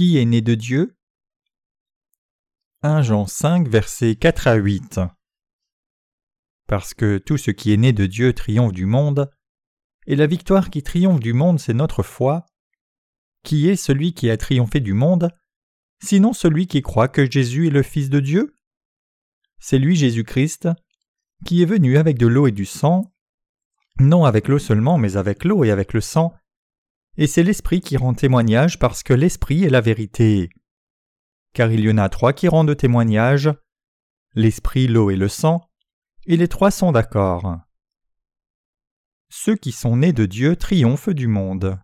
Qui est né de Dieu 1 Jean 5, versets 4 à 8. Parce que tout ce qui est né de Dieu triomphe du monde, et la victoire qui triomphe du monde, c'est notre foi. Qui est celui qui a triomphé du monde Sinon celui qui croit que Jésus est le Fils de Dieu? C'est lui Jésus-Christ, qui est venu avec de l'eau et du sang, non avec l'eau seulement, mais avec l'eau et avec le sang, et c'est l'Esprit qui rend témoignage parce que l'Esprit est la vérité car il y en a trois qui rendent témoignage l'esprit, l'eau et le sang, et les trois sont d'accord. Ceux qui sont nés de Dieu triomphent du monde.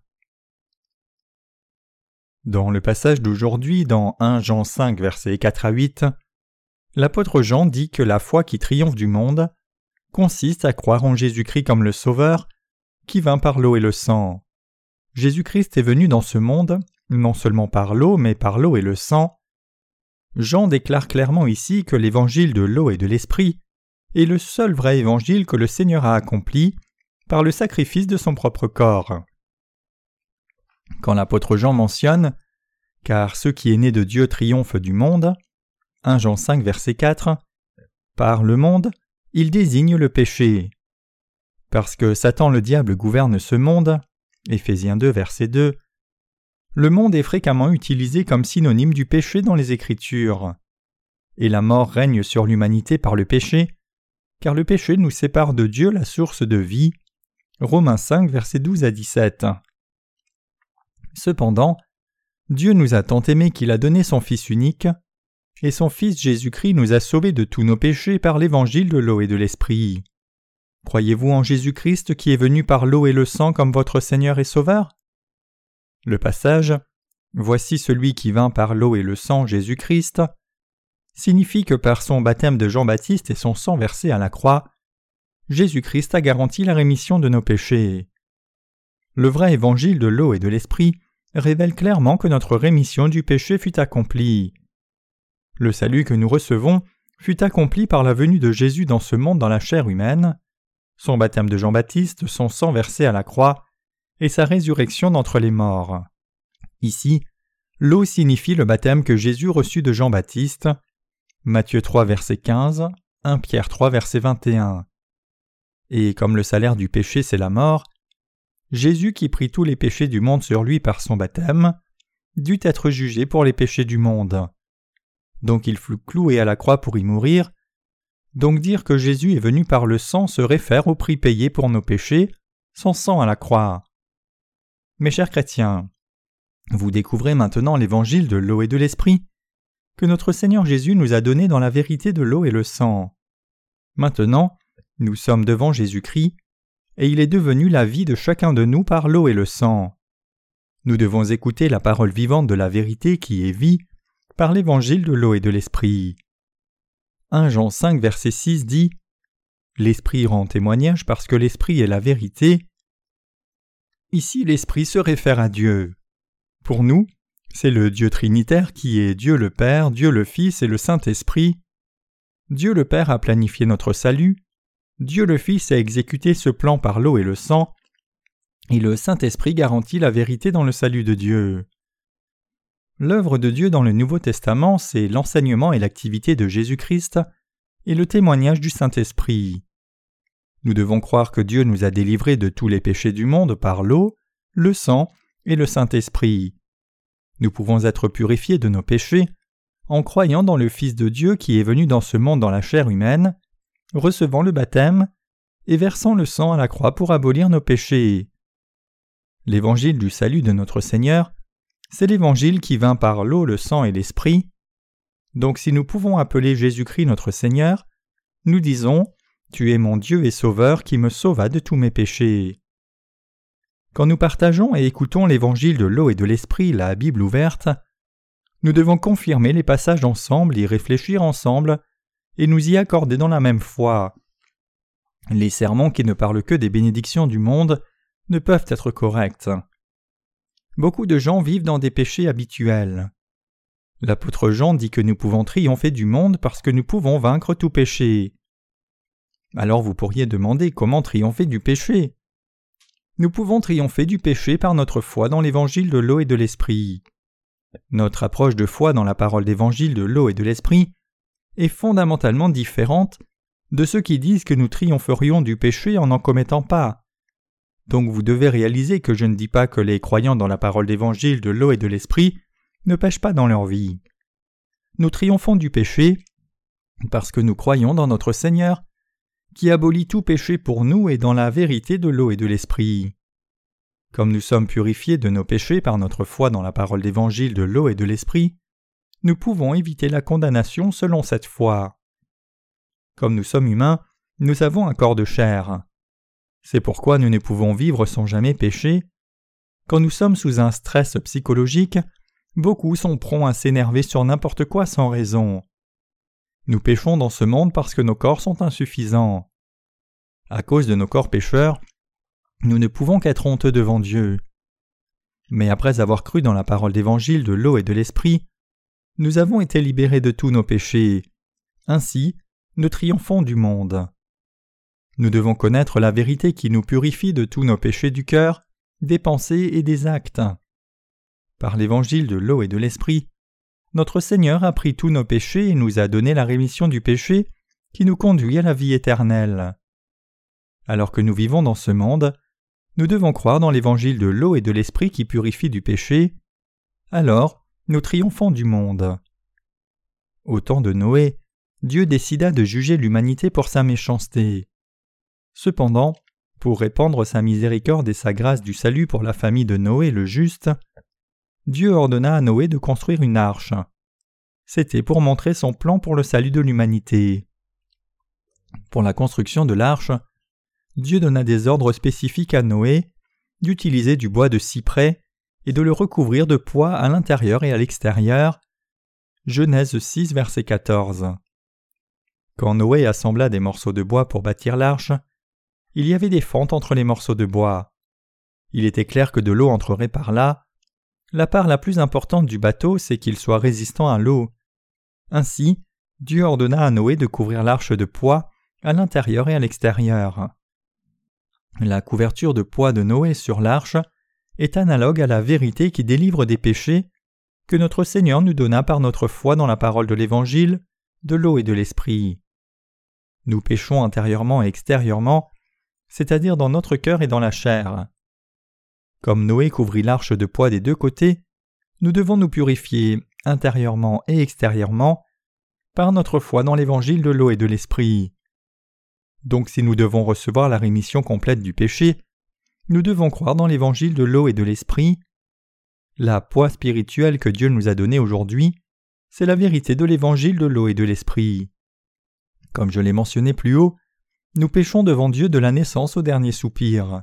Dans le passage d'aujourd'hui, dans 1 Jean 5, versets 4 à 8, l'apôtre Jean dit que la foi qui triomphe du monde consiste à croire en Jésus-Christ comme le Sauveur, qui vint par l'eau et le sang. Jésus-Christ est venu dans ce monde, non seulement par l'eau, mais par l'eau et le sang, Jean déclare clairement ici que l'évangile de l'eau et de l'esprit est le seul vrai évangile que le Seigneur a accompli par le sacrifice de son propre corps. Quand l'apôtre Jean mentionne Car ce qui est né de Dieu triomphe du monde 1 Jean 5 verset 4 Par le monde, il désigne le péché. Parce que Satan le diable gouverne ce monde Éphésiens 2 verset 2 le monde est fréquemment utilisé comme synonyme du péché dans les Écritures. Et la mort règne sur l'humanité par le péché, car le péché nous sépare de Dieu, la source de vie. Romains 5, versets 12 à 17. Cependant, Dieu nous a tant aimés qu'il a donné son Fils unique, et son Fils Jésus-Christ nous a sauvés de tous nos péchés par l'évangile de l'eau et de l'esprit. Croyez-vous en Jésus-Christ qui est venu par l'eau et le sang comme votre Seigneur et Sauveur? Le passage Voici celui qui vint par l'eau et le sang Jésus-Christ signifie que par son baptême de Jean-Baptiste et son sang versé à la croix, Jésus-Christ a garanti la rémission de nos péchés. Le vrai évangile de l'eau et de l'esprit révèle clairement que notre rémission du péché fut accomplie. Le salut que nous recevons fut accompli par la venue de Jésus dans ce monde dans la chair humaine, son baptême de Jean-Baptiste, son sang versé à la croix, et sa résurrection d'entre les morts. Ici, l'eau signifie le baptême que Jésus reçut de Jean-Baptiste. Matthieu 3 verset 15, 1 Pierre 3 verset 21. Et comme le salaire du péché c'est la mort, Jésus qui prit tous les péchés du monde sur lui par son baptême, dut être jugé pour les péchés du monde. Donc il fut cloué à la croix pour y mourir. Donc dire que Jésus est venu par le sang se réfère au prix payé pour nos péchés, son sang à la croix. Mes chers chrétiens, vous découvrez maintenant l'évangile de l'eau et de l'esprit que notre Seigneur Jésus nous a donné dans la vérité de l'eau et le sang. Maintenant, nous sommes devant Jésus-Christ, et il est devenu la vie de chacun de nous par l'eau et le sang. Nous devons écouter la parole vivante de la vérité qui est vie par l'évangile de l'eau et de l'esprit. 1 Jean 5 verset 6 dit L'esprit rend témoignage parce que l'esprit est la vérité, Ici l'Esprit se réfère à Dieu. Pour nous, c'est le Dieu trinitaire qui est Dieu le Père, Dieu le Fils et le Saint-Esprit. Dieu le Père a planifié notre salut, Dieu le Fils a exécuté ce plan par l'eau et le sang, et le Saint-Esprit garantit la vérité dans le salut de Dieu. L'œuvre de Dieu dans le Nouveau Testament, c'est l'enseignement et l'activité de Jésus-Christ et le témoignage du Saint-Esprit. Nous devons croire que Dieu nous a délivrés de tous les péchés du monde par l'eau, le sang et le Saint-Esprit. Nous pouvons être purifiés de nos péchés en croyant dans le Fils de Dieu qui est venu dans ce monde dans la chair humaine, recevant le baptême et versant le sang à la croix pour abolir nos péchés. L'évangile du salut de notre Seigneur, c'est l'évangile qui vint par l'eau, le sang et l'esprit. Donc si nous pouvons appeler Jésus-Christ notre Seigneur, nous disons tu es mon Dieu et Sauveur qui me sauva de tous mes péchés. Quand nous partageons et écoutons l'évangile de l'eau et de l'esprit, la Bible ouverte, nous devons confirmer les passages ensemble, y réfléchir ensemble, et nous y accorder dans la même foi. Les sermons qui ne parlent que des bénédictions du monde ne peuvent être corrects. Beaucoup de gens vivent dans des péchés habituels. L'apôtre Jean dit que nous pouvons triompher du monde parce que nous pouvons vaincre tout péché. Alors vous pourriez demander comment triompher du péché. Nous pouvons triompher du péché par notre foi dans l'évangile de l'eau et de l'esprit. Notre approche de foi dans la parole d'évangile de l'eau et de l'esprit est fondamentalement différente de ceux qui disent que nous triompherions du péché en n'en commettant pas. Donc vous devez réaliser que je ne dis pas que les croyants dans la parole d'évangile de l'eau et de l'esprit ne pêchent pas dans leur vie. Nous triomphons du péché parce que nous croyons dans notre Seigneur qui abolit tout péché pour nous et dans la vérité de l'eau et de l'esprit. Comme nous sommes purifiés de nos péchés par notre foi dans la parole d'évangile de l'eau et de l'esprit, nous pouvons éviter la condamnation selon cette foi. Comme nous sommes humains, nous avons un corps de chair. C'est pourquoi nous ne pouvons vivre sans jamais pécher. Quand nous sommes sous un stress psychologique, beaucoup sont prompts à s'énerver sur n'importe quoi sans raison. Nous péchons dans ce monde parce que nos corps sont insuffisants. À cause de nos corps pécheurs, nous ne pouvons qu'être honteux devant Dieu. Mais après avoir cru dans la parole d'évangile de l'eau et de l'esprit, nous avons été libérés de tous nos péchés. Ainsi, nous triomphons du monde. Nous devons connaître la vérité qui nous purifie de tous nos péchés du cœur, des pensées et des actes. Par l'évangile de l'eau et de l'esprit, notre Seigneur a pris tous nos péchés et nous a donné la rémission du péché qui nous conduit à la vie éternelle. Alors que nous vivons dans ce monde, nous devons croire dans l'évangile de l'eau et de l'esprit qui purifie du péché. Alors, nous triomphons du monde. Au temps de Noé, Dieu décida de juger l'humanité pour sa méchanceté. Cependant, pour répandre sa miséricorde et sa grâce du salut pour la famille de Noé le juste, Dieu ordonna à Noé de construire une arche. C'était pour montrer son plan pour le salut de l'humanité. Pour la construction de l'arche, Dieu donna des ordres spécifiques à Noé d'utiliser du bois de cyprès et de le recouvrir de poids à l'intérieur et à l'extérieur. Genèse 6, verset 14. Quand Noé assembla des morceaux de bois pour bâtir l'arche, il y avait des fentes entre les morceaux de bois. Il était clair que de l'eau entrerait par là. La part la plus importante du bateau, c'est qu'il soit résistant à l'eau. Ainsi, Dieu ordonna à Noé de couvrir l'arche de poids à l'intérieur et à l'extérieur. La couverture de poids de Noé sur l'arche est analogue à la vérité qui délivre des péchés que notre Seigneur nous donna par notre foi dans la parole de l'Évangile, de l'eau et de l'Esprit. Nous péchons intérieurement et extérieurement c'est-à-dire dans notre cœur et dans la chair. Comme Noé couvrit l'arche de poids des deux côtés, nous devons nous purifier intérieurement et extérieurement par notre foi dans l'évangile de l'eau et de l'esprit. Donc si nous devons recevoir la rémission complète du péché, nous devons croire dans l'évangile de l'eau et de l'esprit. La poids spirituelle que Dieu nous a donnée aujourd'hui, c'est la vérité de l'évangile de l'eau et de l'esprit. Comme je l'ai mentionné plus haut, nous péchons devant Dieu de la naissance au dernier soupir.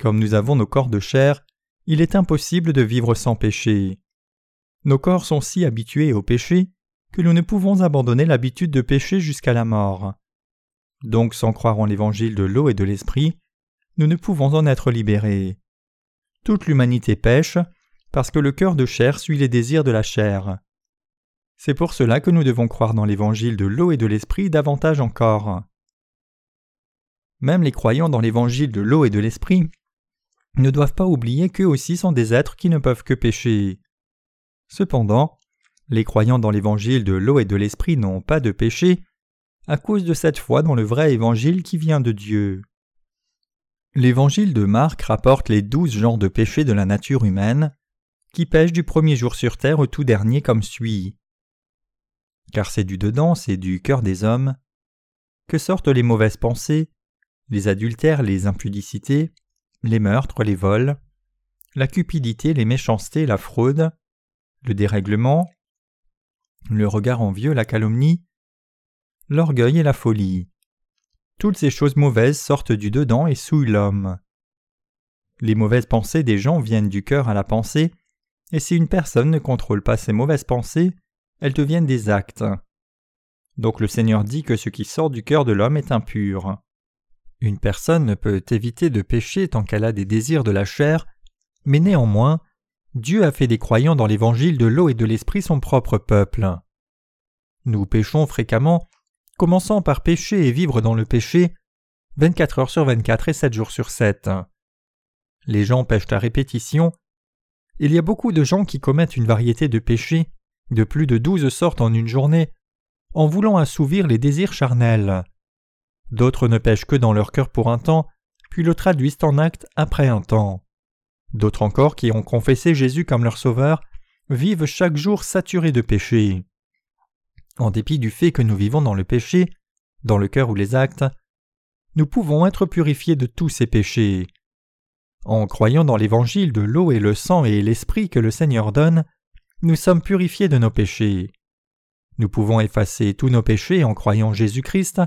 Comme nous avons nos corps de chair, il est impossible de vivre sans péché. Nos corps sont si habitués au péché que nous ne pouvons abandonner l'habitude de pécher jusqu'à la mort. Donc sans croire en l'évangile de l'eau et de l'esprit, nous ne pouvons en être libérés. Toute l'humanité pêche parce que le cœur de chair suit les désirs de la chair. C'est pour cela que nous devons croire dans l'évangile de l'eau et de l'esprit davantage encore. Même les croyants dans l'évangile de l'eau et de l'esprit ne doivent pas oublier qu'eux aussi sont des êtres qui ne peuvent que pécher. Cependant, les croyants dans l'évangile de l'eau et de l'esprit n'ont pas de péché à cause de cette foi dans le vrai évangile qui vient de Dieu. L'évangile de Marc rapporte les douze genres de péchés de la nature humaine qui pêchent du premier jour sur terre au tout dernier comme suit. Car c'est du dedans, c'est du cœur des hommes, que sortent les mauvaises pensées, les adultères, les impudicités, les meurtres, les vols, la cupidité, les méchancetés, la fraude, le dérèglement, le regard envieux, la calomnie, l'orgueil et la folie. Toutes ces choses mauvaises sortent du dedans et souillent l'homme. Les mauvaises pensées des gens viennent du cœur à la pensée, et si une personne ne contrôle pas ces mauvaises pensées, elles deviennent des actes. Donc le Seigneur dit que ce qui sort du cœur de l'homme est impur. Une personne ne peut éviter de pécher tant qu'elle a des désirs de la chair, mais néanmoins, Dieu a fait des croyants dans l'évangile de l'eau et de l'esprit son propre peuple. Nous péchons fréquemment, commençant par pécher et vivre dans le péché, 24 heures sur 24 et 7 jours sur 7. Les gens pêchent à répétition. il y a beaucoup de gens qui commettent une variété de péchés, de plus de douze sortes en une journée, en voulant assouvir les désirs charnels. D'autres ne pêchent que dans leur cœur pour un temps, puis le traduisent en acte après un temps. D'autres encore qui ont confessé Jésus comme leur sauveur vivent chaque jour saturés de péché. En dépit du fait que nous vivons dans le péché, dans le cœur ou les actes, nous pouvons être purifiés de tous ces péchés. En croyant dans l'évangile de l'eau et le sang et l'esprit que le Seigneur donne, nous sommes purifiés de nos péchés. Nous pouvons effacer tous nos péchés en croyant Jésus-Christ,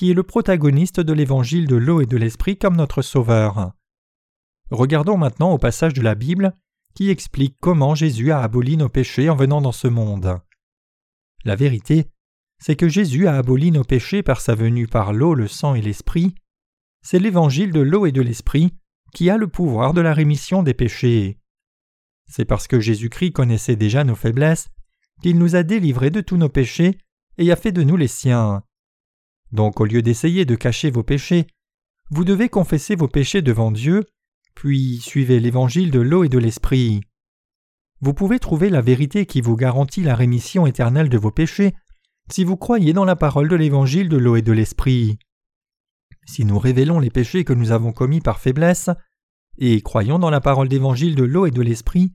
qui est le protagoniste de l'évangile de l'eau et de l'esprit comme notre Sauveur. Regardons maintenant au passage de la Bible qui explique comment Jésus a aboli nos péchés en venant dans ce monde. La vérité, c'est que Jésus a aboli nos péchés par sa venue par l'eau, le sang et l'esprit. C'est l'évangile de l'eau et de l'esprit qui a le pouvoir de la rémission des péchés. C'est parce que Jésus-Christ connaissait déjà nos faiblesses qu'il nous a délivrés de tous nos péchés et a fait de nous les siens. Donc au lieu d'essayer de cacher vos péchés, vous devez confesser vos péchés devant Dieu, puis suivez l'évangile de l'eau et de l'esprit. Vous pouvez trouver la vérité qui vous garantit la rémission éternelle de vos péchés si vous croyez dans la parole de l'évangile de l'eau et de l'esprit. Si nous révélons les péchés que nous avons commis par faiblesse, et croyons dans la parole d'évangile de l'eau et de l'esprit,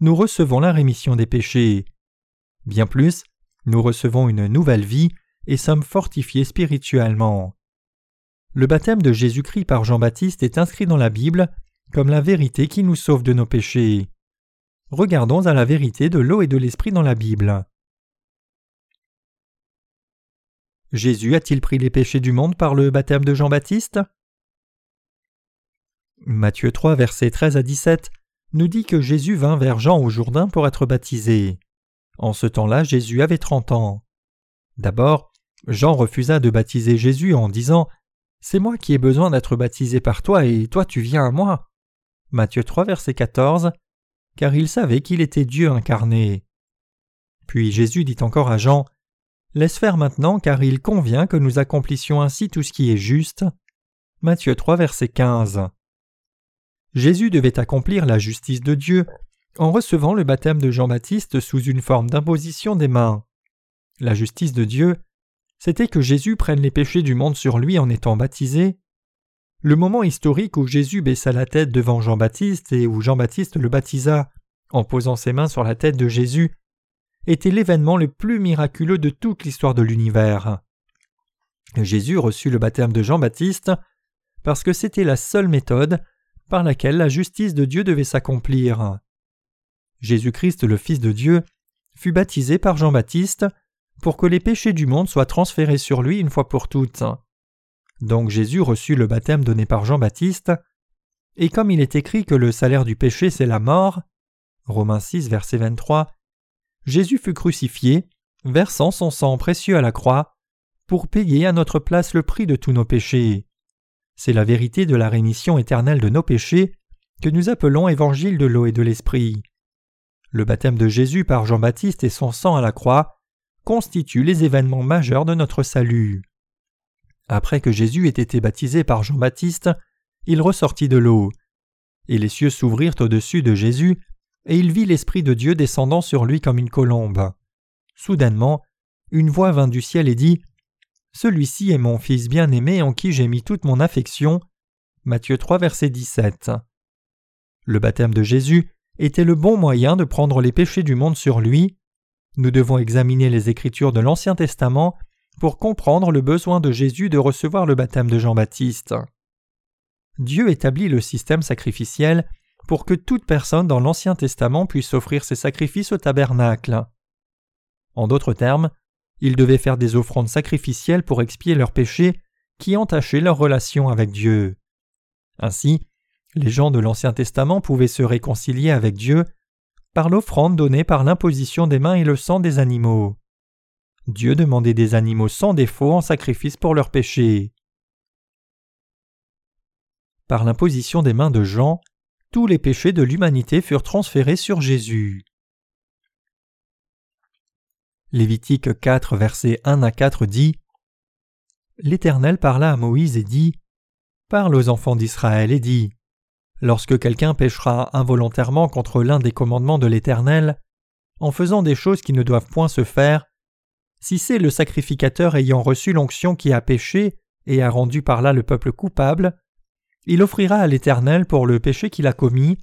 nous recevons la rémission des péchés. Bien plus, nous recevons une nouvelle vie et sommes fortifiés spirituellement. Le baptême de Jésus-Christ par Jean-Baptiste est inscrit dans la Bible comme la vérité qui nous sauve de nos péchés. Regardons à la vérité de l'eau et de l'esprit dans la Bible. Jésus a-t-il pris les péchés du monde par le baptême de Jean-Baptiste? Matthieu 3, versets 13 à 17 nous dit que Jésus vint vers Jean au Jourdain pour être baptisé. En ce temps-là, Jésus avait trente ans. D'abord, Jean refusa de baptiser Jésus en disant C'est moi qui ai besoin d'être baptisé par toi et toi tu viens à moi. Matthieu 3, verset 14 car il savait qu'il était Dieu incarné. Puis Jésus dit encore à Jean Laisse faire maintenant, car il convient que nous accomplissions ainsi tout ce qui est juste. Matthieu 3, verset 15. Jésus devait accomplir la justice de Dieu en recevant le baptême de Jean-Baptiste sous une forme d'imposition des mains. La justice de Dieu, c'était que Jésus prenne les péchés du monde sur lui en étant baptisé. Le moment historique où Jésus baissa la tête devant Jean-Baptiste et où Jean-Baptiste le baptisa en posant ses mains sur la tête de Jésus était l'événement le plus miraculeux de toute l'histoire de l'univers. Jésus reçut le baptême de Jean-Baptiste parce que c'était la seule méthode par laquelle la justice de Dieu devait s'accomplir. Jésus-Christ, le Fils de Dieu, fut baptisé par Jean-Baptiste pour que les péchés du monde soient transférés sur lui une fois pour toutes. Donc Jésus reçut le baptême donné par Jean-Baptiste, et comme il est écrit que le salaire du péché c'est la mort, Romains 6, verset 23, Jésus fut crucifié, versant son sang précieux à la croix, pour payer à notre place le prix de tous nos péchés. C'est la vérité de la rémission éternelle de nos péchés que nous appelons évangile de l'eau et de l'esprit. Le baptême de Jésus par Jean-Baptiste et son sang à la croix constituent les événements majeurs de notre salut. Après que Jésus ait été baptisé par Jean-Baptiste, il ressortit de l'eau. Et les cieux s'ouvrirent au-dessus de Jésus, et il vit l'Esprit de Dieu descendant sur lui comme une colombe. Soudainement, une voix vint du ciel et dit Celui-ci est mon Fils bien-aimé en qui j'ai mis toute mon affection. Matthieu 3, verset 17. Le baptême de Jésus était le bon moyen de prendre les péchés du monde sur lui. Nous devons examiner les Écritures de l'Ancien Testament pour comprendre le besoin de Jésus de recevoir le baptême de Jean-Baptiste. Dieu établit le système sacrificiel pour que toute personne dans l'Ancien Testament puisse offrir ses sacrifices au tabernacle. En d'autres termes, ils devaient faire des offrandes sacrificielles pour expier leurs péchés qui entachaient leur relation avec Dieu. Ainsi, les gens de l'Ancien Testament pouvaient se réconcilier avec Dieu par l'offrande donnée par l'imposition des mains et le sang des animaux. Dieu demandait des animaux sans défaut en sacrifice pour leurs péchés. Par l'imposition des mains de Jean, tous les péchés de l'humanité furent transférés sur Jésus. Lévitique 4, versets 1 à 4 dit L'Éternel parla à Moïse et dit Parle aux enfants d'Israël et dit Lorsque quelqu'un péchera involontairement contre l'un des commandements de l'Éternel, en faisant des choses qui ne doivent point se faire, si c'est le sacrificateur ayant reçu l'onction qui a péché et a rendu par là le peuple coupable, il offrira à l'Éternel pour le péché qu'il a commis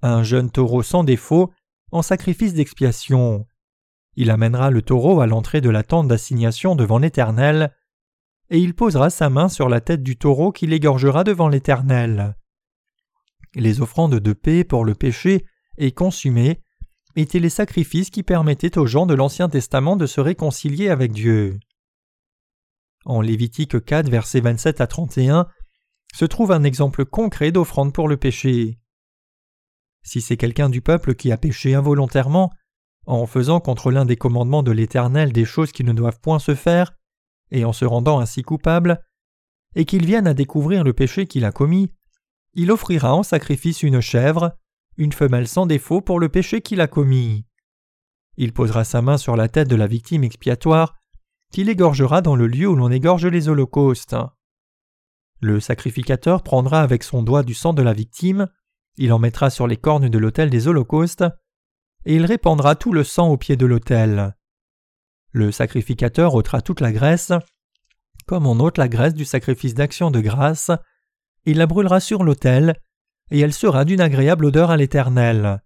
un jeune taureau sans défaut en sacrifice d'expiation. Il amènera le taureau à l'entrée de la tente d'assignation devant l'Éternel, et il posera sa main sur la tête du taureau qui l'égorgera devant l'Éternel. Les offrandes de paix pour le péché et consumées étaient les sacrifices qui permettaient aux gens de l'Ancien Testament de se réconcilier avec Dieu. En Lévitique 4, versets 27 à 31, se trouve un exemple concret d'offrande pour le péché. Si c'est quelqu'un du peuple qui a péché involontairement, en faisant contre l'un des commandements de l'Éternel des choses qui ne doivent point se faire, et en se rendant ainsi coupable, et qu'il vienne à découvrir le péché qu'il a commis, il offrira en sacrifice une chèvre, une femelle sans défaut pour le péché qu'il a commis. Il posera sa main sur la tête de la victime expiatoire, qu'il égorgera dans le lieu où l'on égorge les holocaustes. Le sacrificateur prendra avec son doigt du sang de la victime, il en mettra sur les cornes de l'autel des holocaustes, et il répandra tout le sang au pied de l'autel. Le sacrificateur ôtera toute la graisse, comme on ôte la graisse du sacrifice d'action de grâce, il la brûlera sur l'autel, et elle sera d'une agréable odeur à l'Éternel.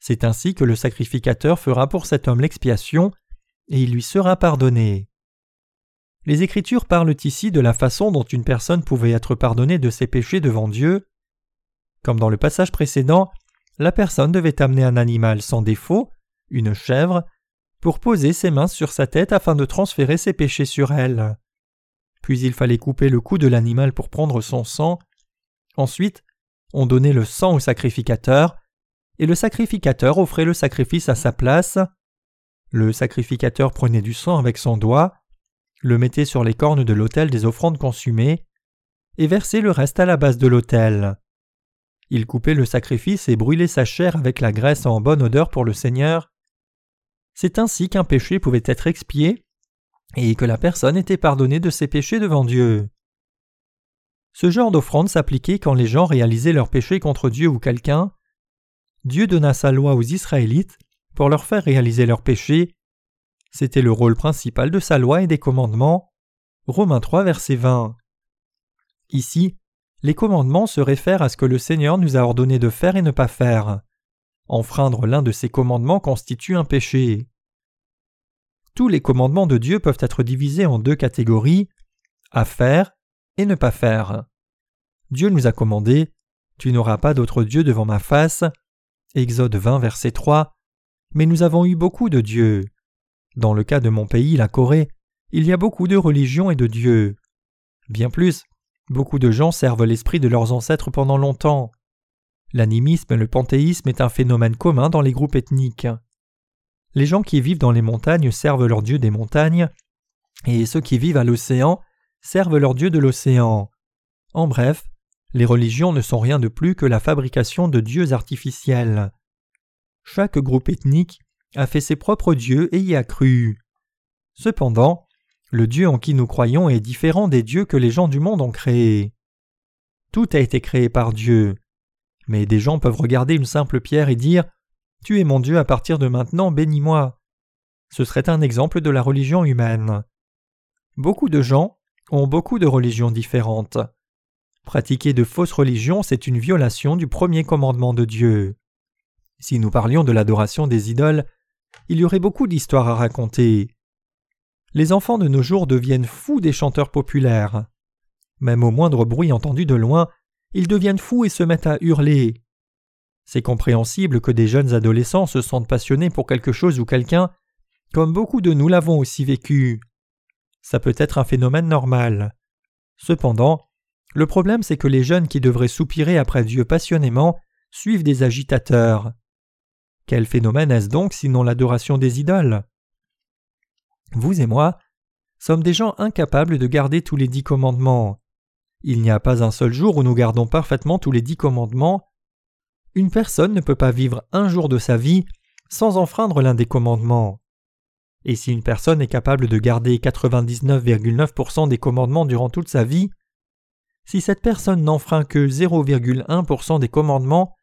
C'est ainsi que le sacrificateur fera pour cet homme l'expiation, et il lui sera pardonné. Les Écritures parlent ici de la façon dont une personne pouvait être pardonnée de ses péchés devant Dieu. Comme dans le passage précédent, la personne devait amener un animal sans défaut, une chèvre, pour poser ses mains sur sa tête afin de transférer ses péchés sur elle. Puis il fallait couper le cou de l'animal pour prendre son sang. Ensuite, on donnait le sang au sacrificateur, et le sacrificateur offrait le sacrifice à sa place. Le sacrificateur prenait du sang avec son doigt, le mettait sur les cornes de l'autel des offrandes consumées, et versait le reste à la base de l'autel. Il coupait le sacrifice et brûlait sa chair avec la graisse en bonne odeur pour le Seigneur. C'est ainsi qu'un péché pouvait être expié et que la personne était pardonnée de ses péchés devant Dieu. Ce genre d'offrande s'appliquait quand les gens réalisaient leurs péchés contre Dieu ou quelqu'un. Dieu donna sa loi aux Israélites pour leur faire réaliser leurs péchés c'était le rôle principal de sa loi et des commandements. Romains 3, verset 20. Ici, les commandements se réfèrent à ce que le Seigneur nous a ordonné de faire et ne pas faire. Enfreindre l'un de ces commandements constitue un péché. Tous les commandements de Dieu peuvent être divisés en deux catégories à faire et ne pas faire. Dieu nous a commandé Tu n'auras pas d'autre Dieu devant ma face. Exode 20, verset 3. Mais nous avons eu beaucoup de dieux. Dans le cas de mon pays, la Corée, il y a beaucoup de religions et de dieux. Bien plus, beaucoup de gens servent l'esprit de leurs ancêtres pendant longtemps. L'animisme et le panthéisme est un phénomène commun dans les groupes ethniques. Les gens qui vivent dans les montagnes servent leur dieu des montagnes, et ceux qui vivent à l'océan servent leur dieu de l'océan. En bref, les religions ne sont rien de plus que la fabrication de dieux artificiels. Chaque groupe ethnique a fait ses propres dieux et y a cru. Cependant, le Dieu en qui nous croyons est différent des dieux que les gens du monde ont créés. Tout a été créé par Dieu. Mais des gens peuvent regarder une simple pierre et dire Tu es mon Dieu à partir de maintenant, bénis-moi. Ce serait un exemple de la religion humaine. Beaucoup de gens ont beaucoup de religions différentes. Pratiquer de fausses religions, c'est une violation du premier commandement de Dieu. Si nous parlions de l'adoration des idoles, il y aurait beaucoup d'histoires à raconter. Les enfants de nos jours deviennent fous des chanteurs populaires. Même au moindre bruit entendu de loin, ils deviennent fous et se mettent à hurler. C'est compréhensible que des jeunes adolescents se sentent passionnés pour quelque chose ou quelqu'un, comme beaucoup de nous l'avons aussi vécu. Ça peut être un phénomène normal. Cependant, le problème c'est que les jeunes qui devraient soupirer après Dieu passionnément suivent des agitateurs. Quel phénomène est-ce donc sinon l'adoration des idoles? Vous et moi sommes des gens incapables de garder tous les dix commandements. Il n'y a pas un seul jour où nous gardons parfaitement tous les dix commandements. Une personne ne peut pas vivre un jour de sa vie sans enfreindre l'un des commandements. Et si une personne est capable de garder 99,9% des commandements durant toute sa vie, si cette personne n'enfreint que 0,1% des commandements,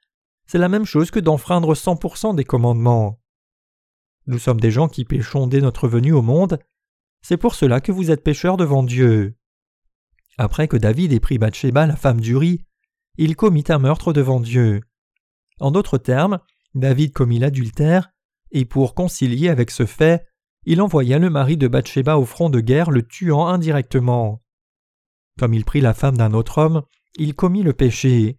c'est la même chose que d'enfreindre 100% des commandements. Nous sommes des gens qui péchons dès notre venue au monde, c'est pour cela que vous êtes pécheurs devant Dieu. Après que David ait pris Bathsheba, la femme d'Uri, il commit un meurtre devant Dieu. En d'autres termes, David commit l'adultère, et pour concilier avec ce fait, il envoya le mari de Bathsheba au front de guerre, le tuant indirectement. Comme il prit la femme d'un autre homme, il commit le péché.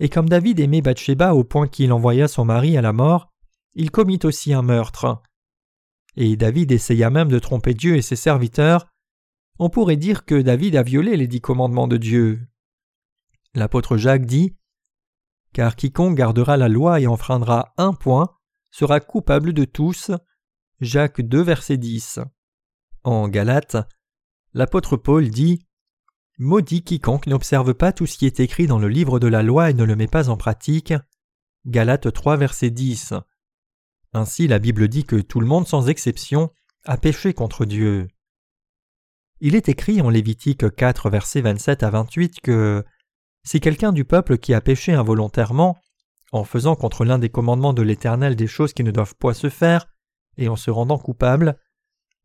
Et comme David aimait Bathsheba au point qu'il envoya son mari à la mort, il commit aussi un meurtre. Et David essaya même de tromper Dieu et ses serviteurs. On pourrait dire que David a violé les dix commandements de Dieu. L'apôtre Jacques dit Car quiconque gardera la loi et enfreindra un point sera coupable de tous. Jacques 2, verset 10. En Galate, l'apôtre Paul dit Maudit quiconque n'observe pas tout ce qui est écrit dans le livre de la loi et ne le met pas en pratique. Galates 3, verset 10. Ainsi la Bible dit que tout le monde sans exception a péché contre Dieu. Il est écrit en Lévitique 4, verset 27 à 28 que si quelqu'un du peuple qui a péché involontairement, en faisant contre l'un des commandements de l'Éternel des choses qui ne doivent point se faire, et en se rendant coupable,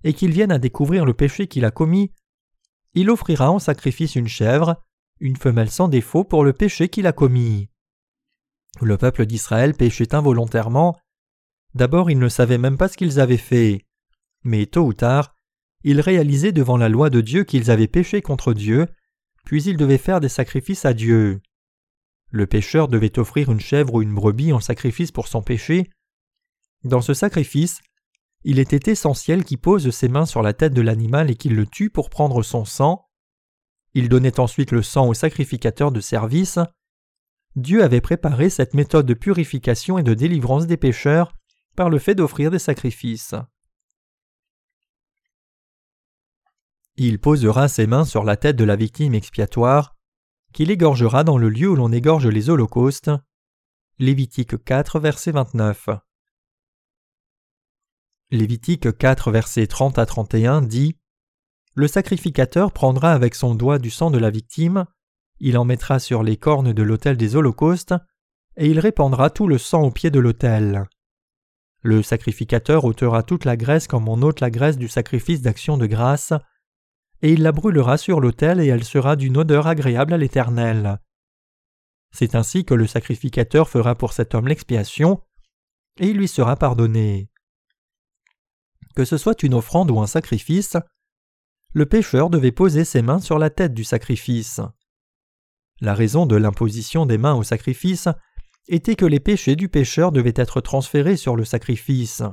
et qu'il vienne à découvrir le péché qu'il a commis, il offrira en sacrifice une chèvre, une femelle sans défaut pour le péché qu'il a commis. Le peuple d'Israël péchait involontairement. D'abord ils ne savaient même pas ce qu'ils avaient fait, mais tôt ou tard, ils réalisaient devant la loi de Dieu qu'ils avaient péché contre Dieu, puis ils devaient faire des sacrifices à Dieu. Le pécheur devait offrir une chèvre ou une brebis en sacrifice pour son péché. Dans ce sacrifice, il était essentiel qu'il pose ses mains sur la tête de l'animal et qu'il le tue pour prendre son sang. Il donnait ensuite le sang au sacrificateur de service. Dieu avait préparé cette méthode de purification et de délivrance des pécheurs par le fait d'offrir des sacrifices. Il posera ses mains sur la tête de la victime expiatoire, qu'il égorgera dans le lieu où l'on égorge les holocaustes. Lévitique 4, verset 29. Lévitique 4 versets 30 à 31 dit Le sacrificateur prendra avec son doigt du sang de la victime, il en mettra sur les cornes de l'autel des holocaustes, et il répandra tout le sang au pied de l'autel. Le sacrificateur ôtera toute la graisse comme on ôte la graisse du sacrifice d'action de grâce, et il la brûlera sur l'autel et elle sera d'une odeur agréable à l'Éternel. C'est ainsi que le sacrificateur fera pour cet homme l'expiation, et il lui sera pardonné que ce soit une offrande ou un sacrifice, le pécheur devait poser ses mains sur la tête du sacrifice. La raison de l'imposition des mains au sacrifice était que les péchés du pécheur devaient être transférés sur le sacrifice.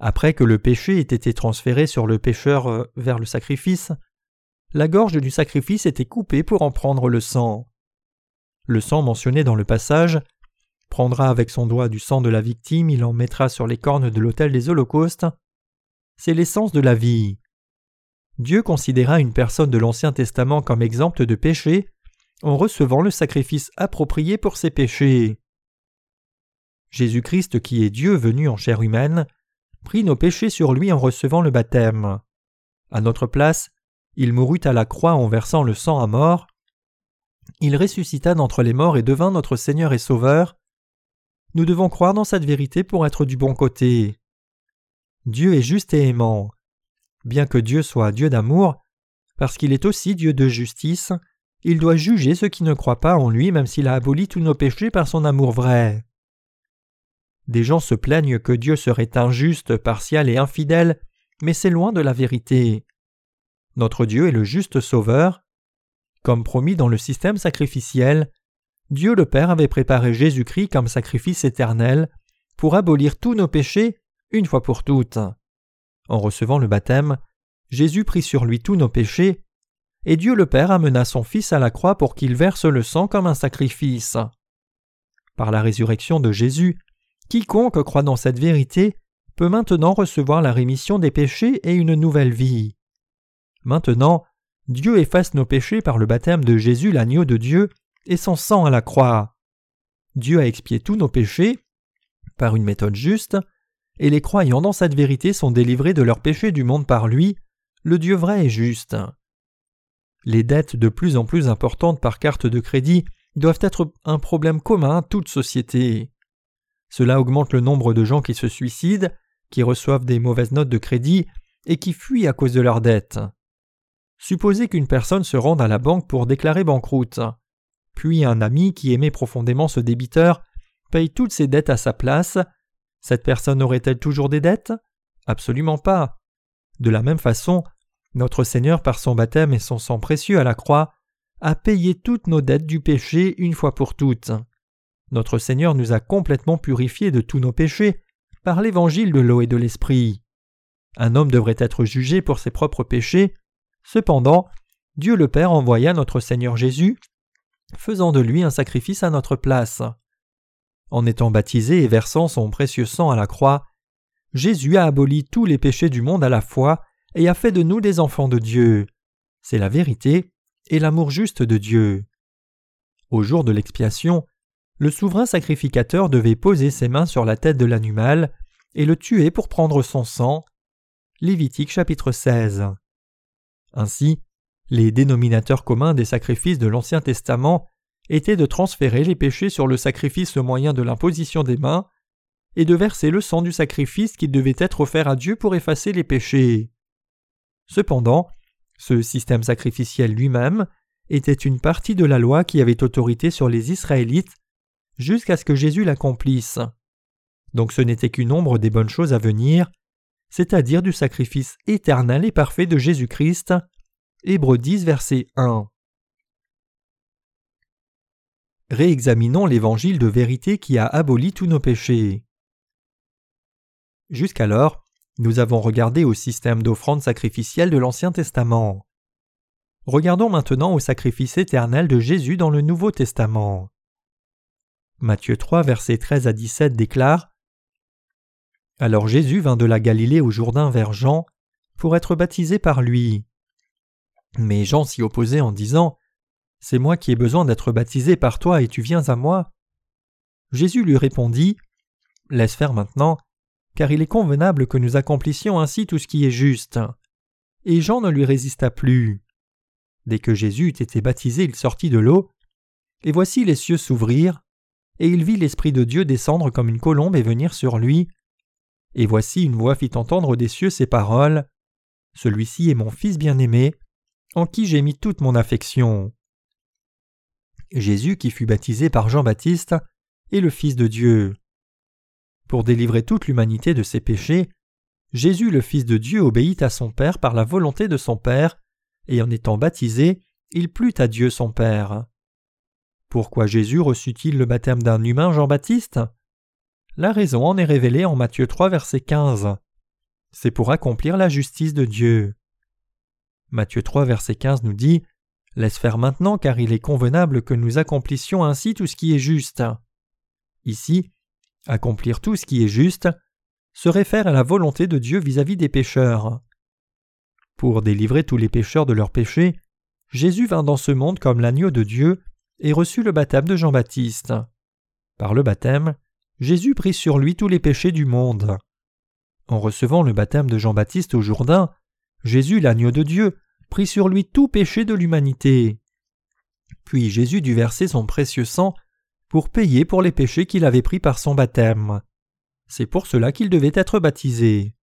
Après que le péché ait été transféré sur le pécheur euh, vers le sacrifice, la gorge du sacrifice était coupée pour en prendre le sang. Le sang mentionné dans le passage prendra avec son doigt du sang de la victime, il en mettra sur les cornes de l'autel des holocaustes. C'est l'essence de la vie. Dieu considéra une personne de l'Ancien Testament comme exemple de péché en recevant le sacrifice approprié pour ses péchés. Jésus-Christ, qui est Dieu venu en chair humaine, prit nos péchés sur lui en recevant le baptême. À notre place, il mourut à la croix en versant le sang à mort. Il ressuscita d'entre les morts et devint notre Seigneur et Sauveur. Nous devons croire dans cette vérité pour être du bon côté. Dieu est juste et aimant. Bien que Dieu soit Dieu d'amour, parce qu'il est aussi Dieu de justice, il doit juger ceux qui ne croient pas en lui même s'il a aboli tous nos péchés par son amour vrai. Des gens se plaignent que Dieu serait injuste, partial et infidèle, mais c'est loin de la vérité. Notre Dieu est le juste Sauveur. Comme promis dans le système sacrificiel, Dieu le Père avait préparé Jésus-Christ comme sacrifice éternel pour abolir tous nos péchés une fois pour toutes. En recevant le baptême, Jésus prit sur lui tous nos péchés, et Dieu le Père amena son Fils à la croix pour qu'il verse le sang comme un sacrifice. Par la résurrection de Jésus, quiconque croit dans cette vérité peut maintenant recevoir la rémission des péchés et une nouvelle vie. Maintenant, Dieu efface nos péchés par le baptême de Jésus l'agneau de Dieu et son sang à la croix. Dieu a expié tous nos péchés par une méthode juste, et les croyants dans cette vérité sont délivrés de leurs péchés du monde par lui, le Dieu vrai et juste. Les dettes de plus en plus importantes par carte de crédit doivent être un problème commun à toute société. Cela augmente le nombre de gens qui se suicident, qui reçoivent des mauvaises notes de crédit et qui fuient à cause de leurs dettes. Supposez qu'une personne se rende à la banque pour déclarer banqueroute. Puis un ami qui aimait profondément ce débiteur paye toutes ses dettes à sa place. Cette personne aurait-elle toujours des dettes? Absolument pas. De la même façon, notre Seigneur par son baptême et son sang précieux à la croix a payé toutes nos dettes du péché une fois pour toutes. Notre Seigneur nous a complètement purifiés de tous nos péchés par l'évangile de l'eau et de l'esprit. Un homme devrait être jugé pour ses propres péchés. Cependant, Dieu le Père envoya notre Seigneur Jésus, faisant de lui un sacrifice à notre place. En étant baptisé et versant son précieux sang à la croix, Jésus a aboli tous les péchés du monde à la fois et a fait de nous des enfants de Dieu. C'est la vérité et l'amour juste de Dieu. Au jour de l'expiation, le souverain sacrificateur devait poser ses mains sur la tête de l'animal et le tuer pour prendre son sang. Lévitique chapitre 16. Ainsi, les dénominateurs communs des sacrifices de l'Ancien Testament étaient de transférer les péchés sur le sacrifice au moyen de l'imposition des mains et de verser le sang du sacrifice qui devait être offert à Dieu pour effacer les péchés. Cependant, ce système sacrificiel lui-même était une partie de la loi qui avait autorité sur les Israélites jusqu'à ce que Jésus l'accomplisse. Donc ce n'était qu'une ombre des bonnes choses à venir, c'est-à-dire du sacrifice éternel et parfait de Jésus-Christ. Hébreux 10, verset 1. Réexaminons l'évangile de vérité qui a aboli tous nos péchés. Jusqu'alors, nous avons regardé au système d'offrande sacrificielle de l'Ancien Testament. Regardons maintenant au sacrifice éternel de Jésus dans le Nouveau Testament. Matthieu 3, versets 13 à 17 déclare Alors Jésus vint de la Galilée au Jourdain vers Jean pour être baptisé par lui. Mais Jean s'y opposait en disant C'est moi qui ai besoin d'être baptisé par toi et tu viens à moi. Jésus lui répondit Laisse faire maintenant, car il est convenable que nous accomplissions ainsi tout ce qui est juste. Et Jean ne lui résista plus. Dès que Jésus eut été baptisé, il sortit de l'eau, et voici les cieux s'ouvrirent, et il vit l'Esprit de Dieu descendre comme une colombe et venir sur lui. Et voici une voix fit entendre des cieux ces paroles. Celui-ci est mon Fils bien-aimé, en qui j'ai mis toute mon affection. Jésus, qui fut baptisé par Jean-Baptiste, est le Fils de Dieu. Pour délivrer toute l'humanité de ses péchés, Jésus le Fils de Dieu obéit à son Père par la volonté de son Père, et en étant baptisé, il plut à Dieu son Père. Pourquoi Jésus reçut-il le baptême d'un humain Jean-Baptiste? La raison en est révélée en Matthieu 3 verset 15. C'est pour accomplir la justice de Dieu. Matthieu 3 verset 15 nous dit Laisse faire maintenant car il est convenable que nous accomplissions ainsi tout ce qui est juste. Ici, accomplir tout ce qui est juste se réfère à la volonté de Dieu vis-à-vis des pécheurs. Pour délivrer tous les pécheurs de leurs péchés, Jésus vint dans ce monde comme l'agneau de Dieu et reçut le baptême de Jean-Baptiste. Par le baptême, Jésus prit sur lui tous les péchés du monde. En recevant le baptême de Jean-Baptiste au Jourdain, Jésus, l'agneau de Dieu, prit sur lui tout péché de l'humanité. Puis Jésus dut verser son précieux sang pour payer pour les péchés qu'il avait pris par son baptême. C'est pour cela qu'il devait être baptisé.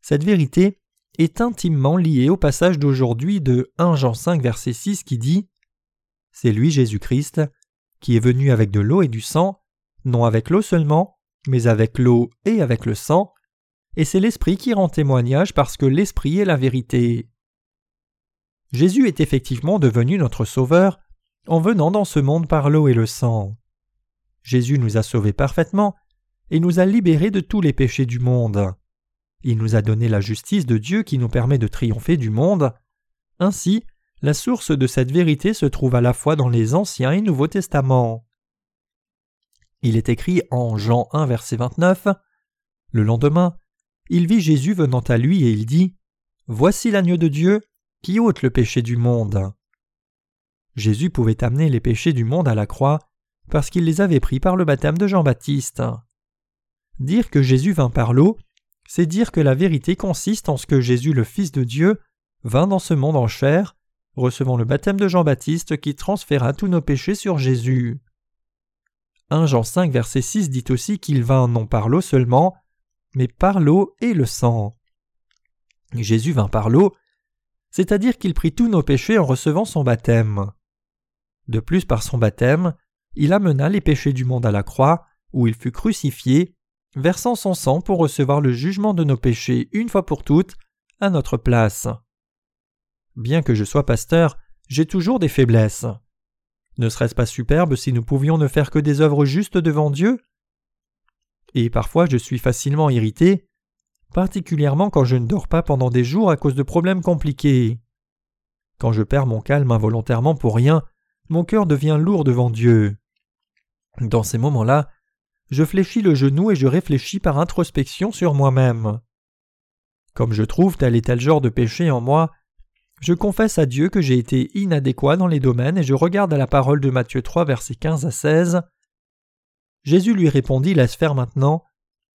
Cette vérité est intimement liée au passage d'aujourd'hui de 1 Jean 5 verset 6 qui dit c'est lui Jésus-Christ, qui est venu avec de l'eau et du sang, non avec l'eau seulement, mais avec l'eau et avec le sang, et c'est l'Esprit qui rend témoignage parce que l'Esprit est la vérité. Jésus est effectivement devenu notre Sauveur en venant dans ce monde par l'eau et le sang. Jésus nous a sauvés parfaitement et nous a libérés de tous les péchés du monde. Il nous a donné la justice de Dieu qui nous permet de triompher du monde. Ainsi, la source de cette vérité se trouve à la fois dans les Anciens et Nouveaux Testaments. Il est écrit en Jean 1 verset 29 Le lendemain, il vit Jésus venant à lui et il dit Voici l'agneau de Dieu qui ôte le péché du monde. Jésus pouvait amener les péchés du monde à la croix parce qu'il les avait pris par le baptême de Jean-Baptiste. Dire que Jésus vint par l'eau, c'est dire que la vérité consiste en ce que Jésus le Fils de Dieu vint dans ce monde en chair recevant le baptême de Jean-Baptiste qui transféra tous nos péchés sur Jésus. 1 Jean 5 verset 6 dit aussi qu'il vint non par l'eau seulement, mais par l'eau et le sang. Jésus vint par l'eau, c'est-à-dire qu'il prit tous nos péchés en recevant son baptême. De plus, par son baptême, il amena les péchés du monde à la croix, où il fut crucifié, versant son sang pour recevoir le jugement de nos péchés une fois pour toutes, à notre place. Bien que je sois pasteur, j'ai toujours des faiblesses. Ne serait-ce pas superbe si nous pouvions ne faire que des œuvres justes devant Dieu? Et parfois je suis facilement irrité, particulièrement quand je ne dors pas pendant des jours à cause de problèmes compliqués. Quand je perds mon calme involontairement pour rien, mon cœur devient lourd devant Dieu. Dans ces moments-là, je fléchis le genou et je réfléchis par introspection sur moi-même. Comme je trouve tel et tel genre de péché en moi, je confesse à Dieu que j'ai été inadéquat dans les domaines et je regarde à la parole de Matthieu 3 versets 15 à 16. Jésus lui répondit Laisse faire maintenant,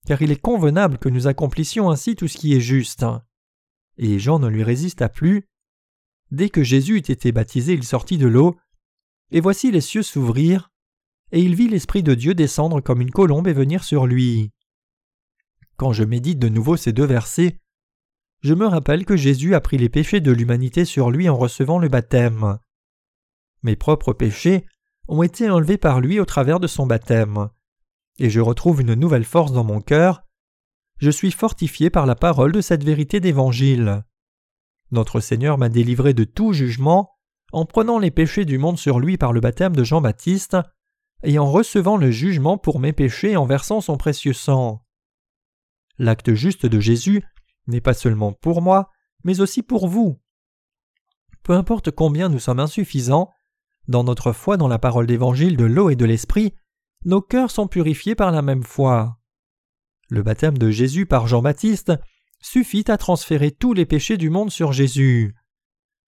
car il est convenable que nous accomplissions ainsi tout ce qui est juste. Et Jean ne lui résista plus. Dès que Jésus eut été baptisé, il sortit de l'eau, et voici les cieux s'ouvrirent, et il vit l'Esprit de Dieu descendre comme une colombe et venir sur lui. Quand je médite de nouveau ces deux versets, je me rappelle que Jésus a pris les péchés de l'humanité sur lui en recevant le baptême. Mes propres péchés ont été enlevés par lui au travers de son baptême, et je retrouve une nouvelle force dans mon cœur. Je suis fortifié par la parole de cette vérité d'Évangile. Notre Seigneur m'a délivré de tout jugement en prenant les péchés du monde sur lui par le baptême de Jean-Baptiste, et en recevant le jugement pour mes péchés en versant son précieux sang. L'acte juste de Jésus n'est pas seulement pour moi, mais aussi pour vous. Peu importe combien nous sommes insuffisants, dans notre foi dans la parole d'évangile de l'eau et de l'esprit, nos cœurs sont purifiés par la même foi. Le baptême de Jésus par Jean-Baptiste suffit à transférer tous les péchés du monde sur Jésus.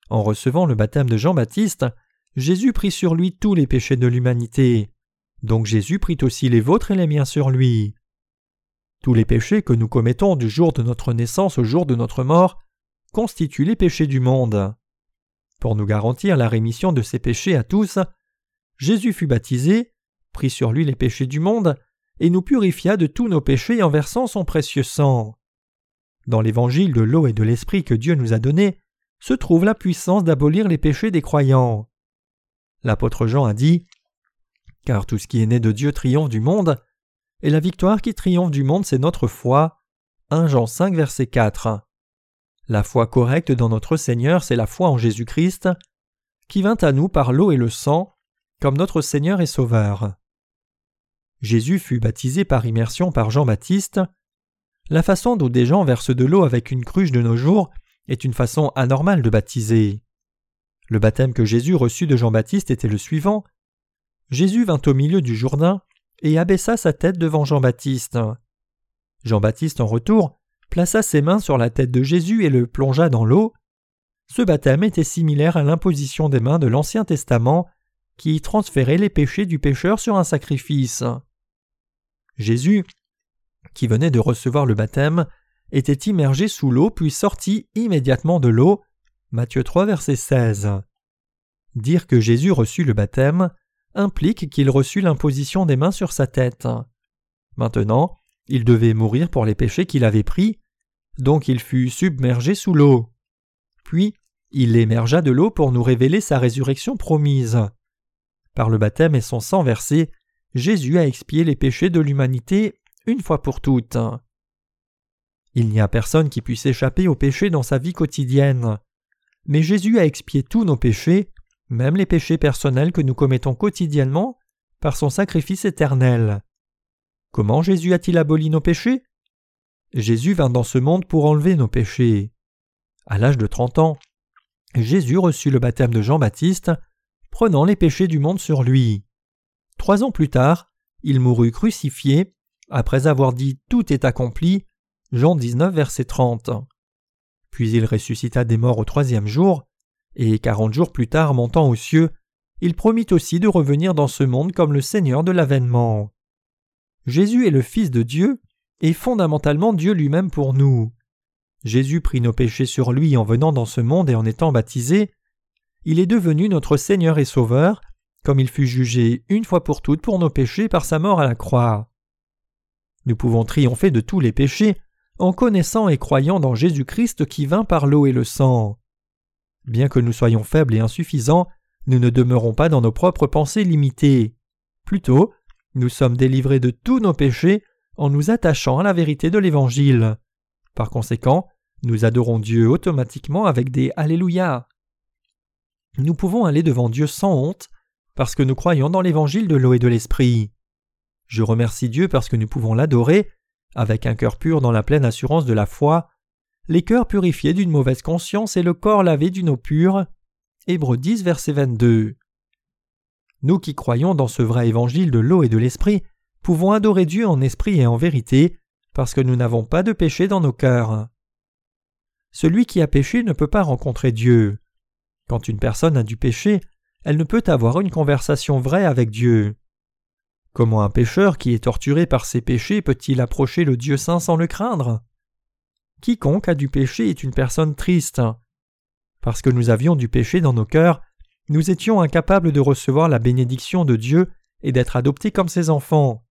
En recevant le baptême de Jean-Baptiste, Jésus prit sur lui tous les péchés de l'humanité. Donc Jésus prit aussi les vôtres et les miens sur lui. Tous les péchés que nous commettons du jour de notre naissance au jour de notre mort constituent les péchés du monde. Pour nous garantir la rémission de ces péchés à tous, Jésus fut baptisé, prit sur lui les péchés du monde, et nous purifia de tous nos péchés en versant son précieux sang. Dans l'évangile de l'eau et de l'esprit que Dieu nous a donné, se trouve la puissance d'abolir les péchés des croyants. L'apôtre Jean a dit Car tout ce qui est né de Dieu triomphe du monde, et la victoire qui triomphe du monde, c'est notre foi. 1 Jean 5, verset 4. La foi correcte dans notre Seigneur, c'est la foi en Jésus-Christ, qui vint à nous par l'eau et le sang, comme notre Seigneur et Sauveur. Jésus fut baptisé par immersion par Jean-Baptiste. La façon dont des gens versent de l'eau avec une cruche de nos jours est une façon anormale de baptiser. Le baptême que Jésus reçut de Jean-Baptiste était le suivant. Jésus vint au milieu du Jourdain et abaissa sa tête devant Jean-Baptiste. Jean-Baptiste en retour plaça ses mains sur la tête de Jésus et le plongea dans l'eau. Ce baptême était similaire à l'imposition des mains de l'Ancien Testament qui transférait les péchés du pécheur sur un sacrifice. Jésus, qui venait de recevoir le baptême, était immergé sous l'eau puis sortit immédiatement de l'eau. Matthieu 3 verset 16. Dire que Jésus reçut le baptême, implique qu'il reçut l'imposition des mains sur sa tête. Maintenant, il devait mourir pour les péchés qu'il avait pris, donc il fut submergé sous l'eau. Puis, il émergea de l'eau pour nous révéler sa résurrection promise. Par le baptême et son sang versé, Jésus a expié les péchés de l'humanité une fois pour toutes. Il n'y a personne qui puisse échapper aux péchés dans sa vie quotidienne. Mais Jésus a expié tous nos péchés même les péchés personnels que nous commettons quotidiennement, par son sacrifice éternel. Comment Jésus a-t-il aboli nos péchés? Jésus vint dans ce monde pour enlever nos péchés. À l'âge de trente ans, Jésus reçut le baptême de Jean-Baptiste, prenant les péchés du monde sur lui. Trois ans plus tard, il mourut crucifié, après avoir dit Tout est accompli, Jean 19, verset 30. Puis il ressuscita des morts au troisième jour, et quarante jours plus tard montant aux cieux, il promit aussi de revenir dans ce monde comme le Seigneur de l'avènement. Jésus est le Fils de Dieu et fondamentalement Dieu lui-même pour nous. Jésus prit nos péchés sur lui en venant dans ce monde et en étant baptisé, il est devenu notre Seigneur et Sauveur, comme il fut jugé une fois pour toutes pour nos péchés par sa mort à la croix. Nous pouvons triompher de tous les péchés en connaissant et croyant dans Jésus-Christ qui vint par l'eau et le sang. Bien que nous soyons faibles et insuffisants, nous ne demeurons pas dans nos propres pensées limitées. Plutôt, nous sommes délivrés de tous nos péchés en nous attachant à la vérité de l'Évangile. Par conséquent, nous adorons Dieu automatiquement avec des Alléluia. Nous pouvons aller devant Dieu sans honte parce que nous croyons dans l'évangile de l'eau et de l'esprit. Je remercie Dieu parce que nous pouvons l'adorer avec un cœur pur dans la pleine assurance de la foi, les cœurs purifiés d'une mauvaise conscience et le corps lavé d'une eau pure. Hébreux 10, verset 22. Nous qui croyons dans ce vrai évangile de l'eau et de l'esprit pouvons adorer Dieu en esprit et en vérité parce que nous n'avons pas de péché dans nos cœurs. Celui qui a péché ne peut pas rencontrer Dieu. Quand une personne a du péché, elle ne peut avoir une conversation vraie avec Dieu. Comment un pécheur qui est torturé par ses péchés peut-il approcher le Dieu saint sans le craindre? Quiconque a du péché est une personne triste. Parce que nous avions du péché dans nos cœurs, nous étions incapables de recevoir la bénédiction de Dieu et d'être adoptés comme ses enfants.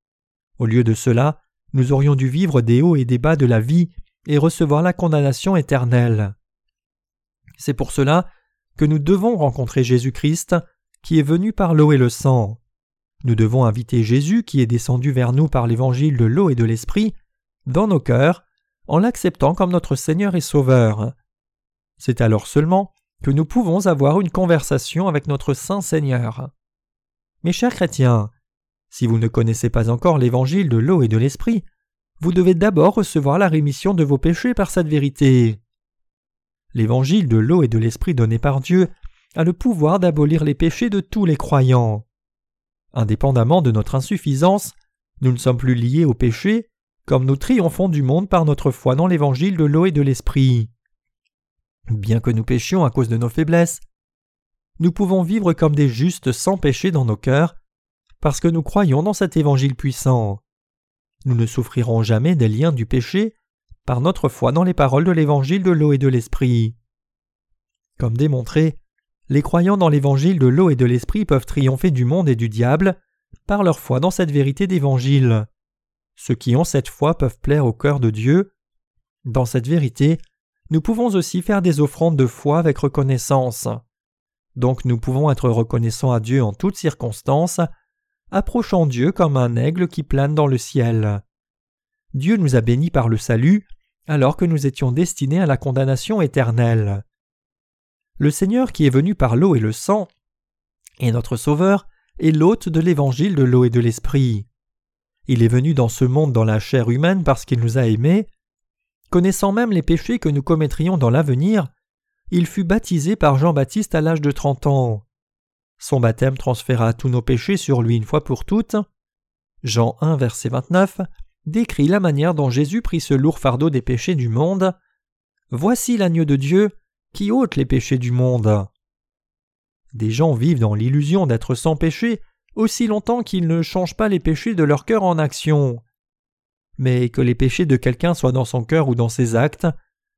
Au lieu de cela, nous aurions dû vivre des hauts et des bas de la vie et recevoir la condamnation éternelle. C'est pour cela que nous devons rencontrer Jésus-Christ, qui est venu par l'eau et le sang. Nous devons inviter Jésus, qui est descendu vers nous par l'évangile de l'eau et de l'esprit, dans nos cœurs, en l'acceptant comme notre Seigneur et Sauveur. C'est alors seulement que nous pouvons avoir une conversation avec notre Saint Seigneur. Mes chers chrétiens, si vous ne connaissez pas encore l'évangile de l'eau et de l'esprit, vous devez d'abord recevoir la rémission de vos péchés par cette vérité. L'évangile de l'eau et de l'esprit donné par Dieu a le pouvoir d'abolir les péchés de tous les croyants. Indépendamment de notre insuffisance, nous ne sommes plus liés au péché, comme nous triomphons du monde par notre foi dans l'évangile de l'eau et de l'esprit. Bien que nous péchions à cause de nos faiblesses, nous pouvons vivre comme des justes sans péché dans nos cœurs, parce que nous croyons dans cet évangile puissant. Nous ne souffrirons jamais des liens du péché par notre foi dans les paroles de l'évangile de l'eau et de l'esprit. Comme démontré, les croyants dans l'évangile de l'eau et de l'esprit peuvent triompher du monde et du diable par leur foi dans cette vérité d'évangile. Ceux qui ont cette foi peuvent plaire au cœur de Dieu. Dans cette vérité, nous pouvons aussi faire des offrandes de foi avec reconnaissance. Donc nous pouvons être reconnaissants à Dieu en toutes circonstances, approchant Dieu comme un aigle qui plane dans le ciel. Dieu nous a bénis par le salut, alors que nous étions destinés à la condamnation éternelle. Le Seigneur qui est venu par l'eau et le sang est notre Sauveur et l'hôte de l'évangile de l'eau et de l'esprit. Il est venu dans ce monde dans la chair humaine parce qu'il nous a aimés. Connaissant même les péchés que nous commettrions dans l'avenir, il fut baptisé par Jean-Baptiste à l'âge de trente ans. Son baptême transféra tous nos péchés sur lui une fois pour toutes. Jean 1, verset 29 décrit la manière dont Jésus prit ce lourd fardeau des péchés du monde. Voici l'agneau de Dieu qui ôte les péchés du monde. Des gens vivent dans l'illusion d'être sans péché aussi longtemps qu'ils ne changent pas les péchés de leur cœur en action. Mais que les péchés de quelqu'un soient dans son cœur ou dans ses actes,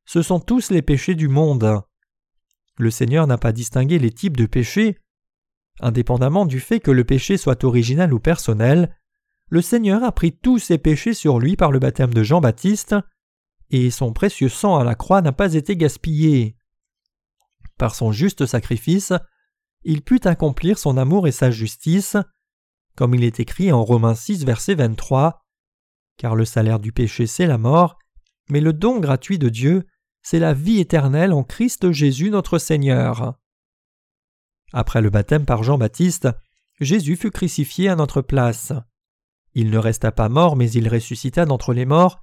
ce sont tous les péchés du monde. Le Seigneur n'a pas distingué les types de péchés. Indépendamment du fait que le péché soit original ou personnel, le Seigneur a pris tous ses péchés sur lui par le baptême de Jean-Baptiste, et son précieux sang à la croix n'a pas été gaspillé. Par son juste sacrifice, il put accomplir son amour et sa justice, comme il est écrit en Romains 6, verset 23. Car le salaire du péché, c'est la mort, mais le don gratuit de Dieu, c'est la vie éternelle en Christ Jésus notre Seigneur. Après le baptême par Jean-Baptiste, Jésus fut crucifié à notre place. Il ne resta pas mort, mais il ressuscita d'entre les morts,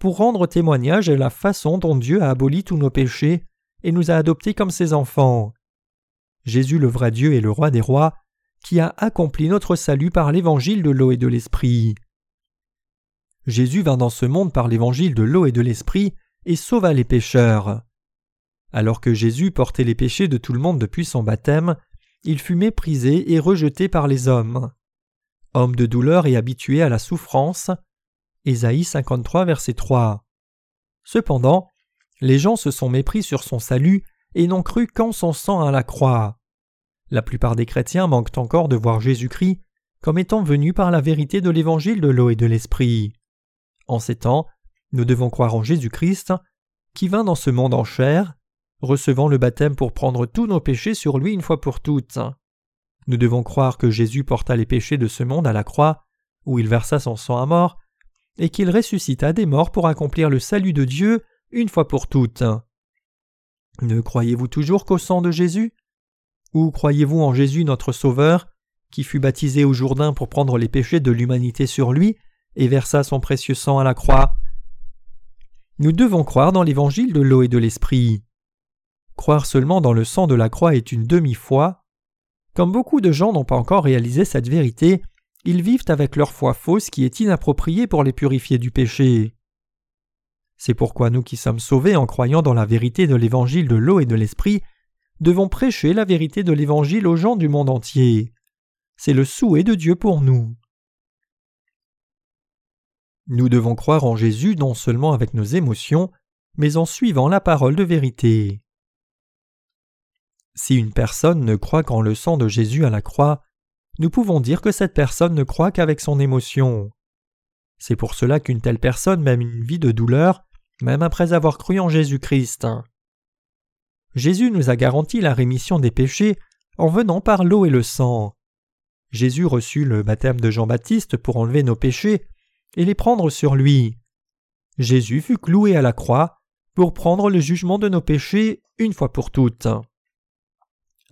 pour rendre témoignage à la façon dont Dieu a aboli tous nos péchés et nous a adoptés comme ses enfants. Jésus le vrai Dieu et le roi des rois, qui a accompli notre salut par l'évangile de l'eau et de l'esprit. Jésus vint dans ce monde par l'évangile de l'eau et de l'esprit et sauva les pécheurs. Alors que Jésus portait les péchés de tout le monde depuis son baptême, il fut méprisé et rejeté par les hommes homme de douleur et habitué à la souffrance. Ésaïe 53, verset 3. Cependant, les gens se sont mépris sur son salut et n'ont cru qu'en son sang à la croix. La plupart des chrétiens manquent encore de voir Jésus-Christ comme étant venu par la vérité de l'évangile de l'eau et de l'esprit. En ces temps, nous devons croire en Jésus-Christ, qui vint dans ce monde en chair, recevant le baptême pour prendre tous nos péchés sur lui une fois pour toutes. Nous devons croire que Jésus porta les péchés de ce monde à la croix, où il versa son sang à mort, et qu'il ressuscita des morts pour accomplir le salut de Dieu une fois pour toutes. Ne croyez-vous toujours qu'au sang de Jésus? Ou croyez-vous en Jésus notre Sauveur, qui fut baptisé au Jourdain pour prendre les péchés de l'humanité sur lui et versa son précieux sang à la croix? Nous devons croire dans l'évangile de l'eau et de l'esprit. Croire seulement dans le sang de la croix est une demi-foi. Comme beaucoup de gens n'ont pas encore réalisé cette vérité, ils vivent avec leur foi fausse qui est inappropriée pour les purifier du péché. C'est pourquoi nous qui sommes sauvés en croyant dans la vérité de l'évangile de l'eau et de l'esprit, devons prêcher la vérité de l'évangile aux gens du monde entier. C'est le souhait de Dieu pour nous. Nous devons croire en Jésus non seulement avec nos émotions, mais en suivant la parole de vérité. Si une personne ne croit qu'en le sang de Jésus à la croix, nous pouvons dire que cette personne ne croit qu'avec son émotion. C'est pour cela qu'une telle personne mène une vie de douleur, même après avoir cru en Jésus-Christ. Jésus nous a garanti la rémission des péchés en venant par l'eau et le sang. Jésus reçut le baptême de Jean-Baptiste pour enlever nos péchés et les prendre sur lui. Jésus fut cloué à la croix pour prendre le jugement de nos péchés une fois pour toutes.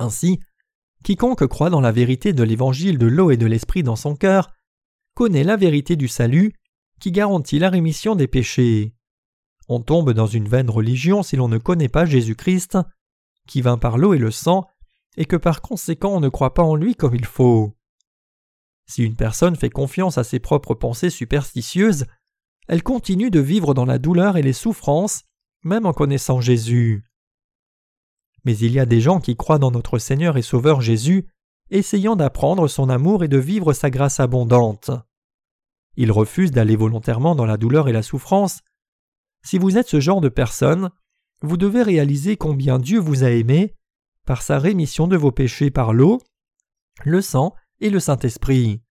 Ainsi, quiconque croit dans la vérité de l'évangile de l'eau et de l'esprit dans son cœur connaît la vérité du salut qui garantit la rémission des péchés. On tombe dans une vaine religion si l'on ne connaît pas Jésus-Christ, qui vint par l'eau et le sang, et que par conséquent on ne croit pas en lui comme il faut. Si une personne fait confiance à ses propres pensées superstitieuses, elle continue de vivre dans la douleur et les souffrances, même en connaissant Jésus. Mais il y a des gens qui croient dans notre Seigneur et Sauveur Jésus, essayant d'apprendre son amour et de vivre sa grâce abondante. Ils refusent d'aller volontairement dans la douleur et la souffrance. Si vous êtes ce genre de personne, vous devez réaliser combien Dieu vous a aimé par sa rémission de vos péchés par l'eau, le sang et le Saint-Esprit.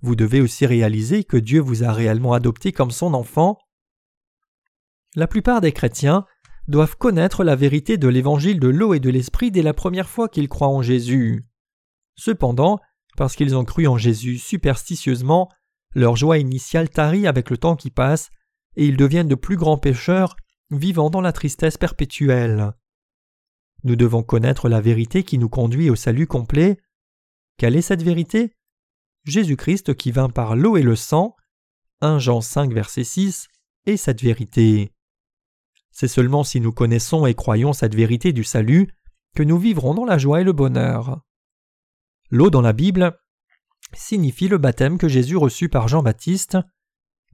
Vous devez aussi réaliser que Dieu vous a réellement adopté comme son enfant. La plupart des chrétiens doivent connaître la vérité de l'évangile de l'eau et de l'esprit dès la première fois qu'ils croient en Jésus. Cependant, parce qu'ils ont cru en Jésus superstitieusement, leur joie initiale tarit avec le temps qui passe, et ils deviennent de plus grands pécheurs, vivant dans la tristesse perpétuelle. Nous devons connaître la vérité qui nous conduit au salut complet, quelle est cette vérité? Jésus-Christ qui vint par l'eau et le sang, 1 Jean 5 verset 6, est cette vérité. C'est seulement si nous connaissons et croyons cette vérité du salut que nous vivrons dans la joie et le bonheur. L'eau dans la Bible signifie le baptême que Jésus reçut par Jean-Baptiste,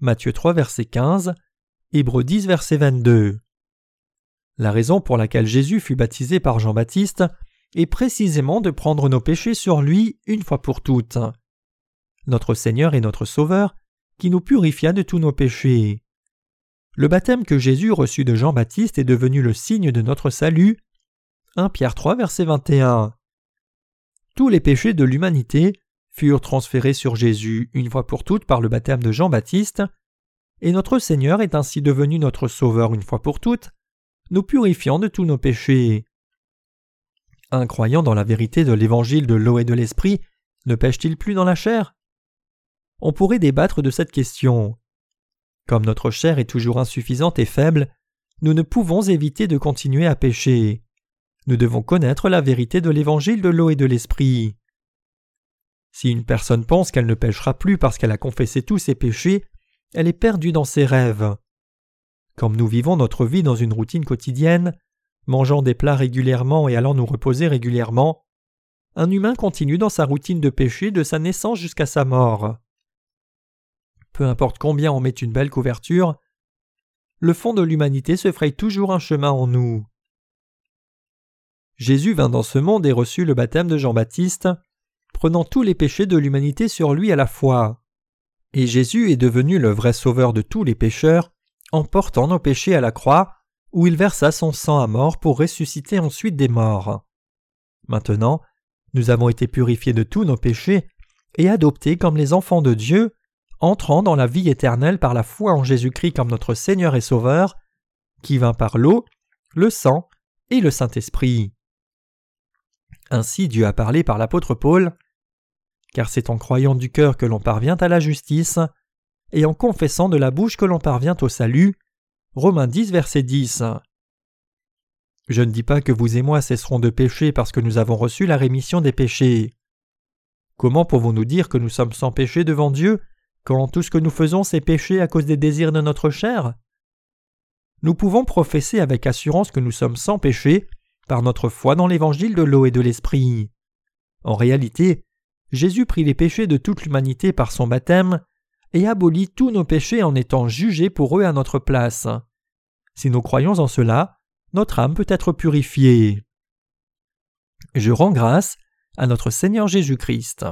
Matthieu 3 verset 15, Hébreux 10 verset 22. La raison pour laquelle Jésus fut baptisé par Jean-Baptiste et précisément de prendre nos péchés sur lui une fois pour toutes. Notre Seigneur et notre Sauveur, qui nous purifia de tous nos péchés. Le baptême que Jésus reçut de Jean-Baptiste est devenu le signe de notre salut. 1 Pierre 3 verset 21. Tous les péchés de l'humanité furent transférés sur Jésus une fois pour toutes par le baptême de Jean-Baptiste, et notre Seigneur est ainsi devenu notre Sauveur une fois pour toutes, nous purifiant de tous nos péchés. Un croyant dans la vérité de l'évangile de l'eau et de l'esprit ne pêche-t-il plus dans la chair? On pourrait débattre de cette question. Comme notre chair est toujours insuffisante et faible, nous ne pouvons éviter de continuer à pécher. Nous devons connaître la vérité de l'évangile de l'eau et de l'esprit. Si une personne pense qu'elle ne pêchera plus parce qu'elle a confessé tous ses péchés, elle est perdue dans ses rêves. Comme nous vivons notre vie dans une routine quotidienne, mangeant des plats régulièrement et allant nous reposer régulièrement, un humain continue dans sa routine de péché de sa naissance jusqu'à sa mort. Peu importe combien on met une belle couverture, le fond de l'humanité se fraye toujours un chemin en nous. Jésus vint dans ce monde et reçut le baptême de Jean-Baptiste, prenant tous les péchés de l'humanité sur lui à la fois. Et Jésus est devenu le vrai sauveur de tous les pécheurs, en portant nos péchés à la croix, où il versa son sang à mort pour ressusciter ensuite des morts. Maintenant, nous avons été purifiés de tous nos péchés et adoptés comme les enfants de Dieu, entrant dans la vie éternelle par la foi en Jésus-Christ comme notre Seigneur et Sauveur, qui vint par l'eau, le sang et le Saint-Esprit. Ainsi Dieu a parlé par l'apôtre Paul, car c'est en croyant du cœur que l'on parvient à la justice, et en confessant de la bouche que l'on parvient au salut. Romains 10, verset 10. Je ne dis pas que vous et moi cesserons de pécher parce que nous avons reçu la rémission des péchés. Comment pouvons-nous dire que nous sommes sans péché devant Dieu quand tout ce que nous faisons c'est pécher à cause des désirs de notre chair? Nous pouvons professer avec assurance que nous sommes sans péché par notre foi dans l'évangile de l'eau et de l'esprit. En réalité, Jésus prit les péchés de toute l'humanité par son baptême et abolit tous nos péchés en étant jugé pour eux à notre place. Si nous croyons en cela, notre âme peut être purifiée. Je rends grâce à notre Seigneur Jésus-Christ.